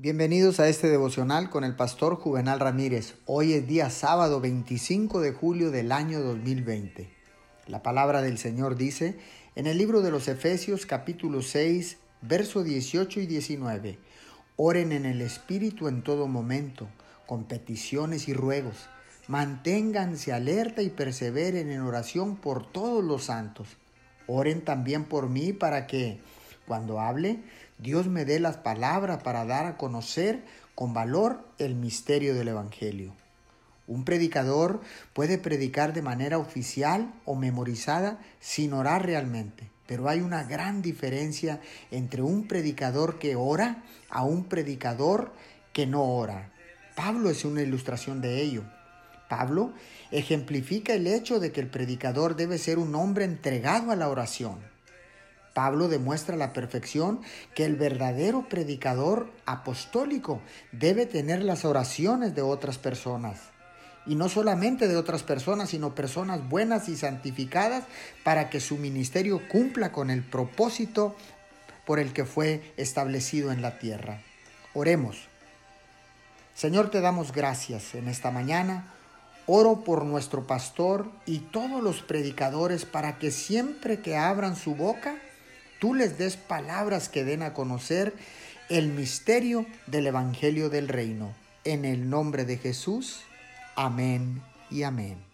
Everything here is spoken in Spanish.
Bienvenidos a este devocional con el pastor Juvenal Ramírez. Hoy es día sábado 25 de julio del año 2020. La palabra del Señor dice en el libro de los Efesios capítulo 6, verso 18 y 19. Oren en el Espíritu en todo momento, con peticiones y ruegos. Manténganse alerta y perseveren en oración por todos los santos. Oren también por mí para que cuando hable, Dios me dé las palabras para dar a conocer con valor el misterio del Evangelio. Un predicador puede predicar de manera oficial o memorizada sin orar realmente, pero hay una gran diferencia entre un predicador que ora a un predicador que no ora. Pablo es una ilustración de ello. Pablo ejemplifica el hecho de que el predicador debe ser un hombre entregado a la oración. Pablo demuestra la perfección que el verdadero predicador apostólico debe tener las oraciones de otras personas. Y no solamente de otras personas, sino personas buenas y santificadas para que su ministerio cumpla con el propósito por el que fue establecido en la tierra. Oremos. Señor, te damos gracias en esta mañana. Oro por nuestro pastor y todos los predicadores para que siempre que abran su boca, tú les des palabras que den a conocer el misterio del Evangelio del Reino. En el nombre de Jesús, amén y amén.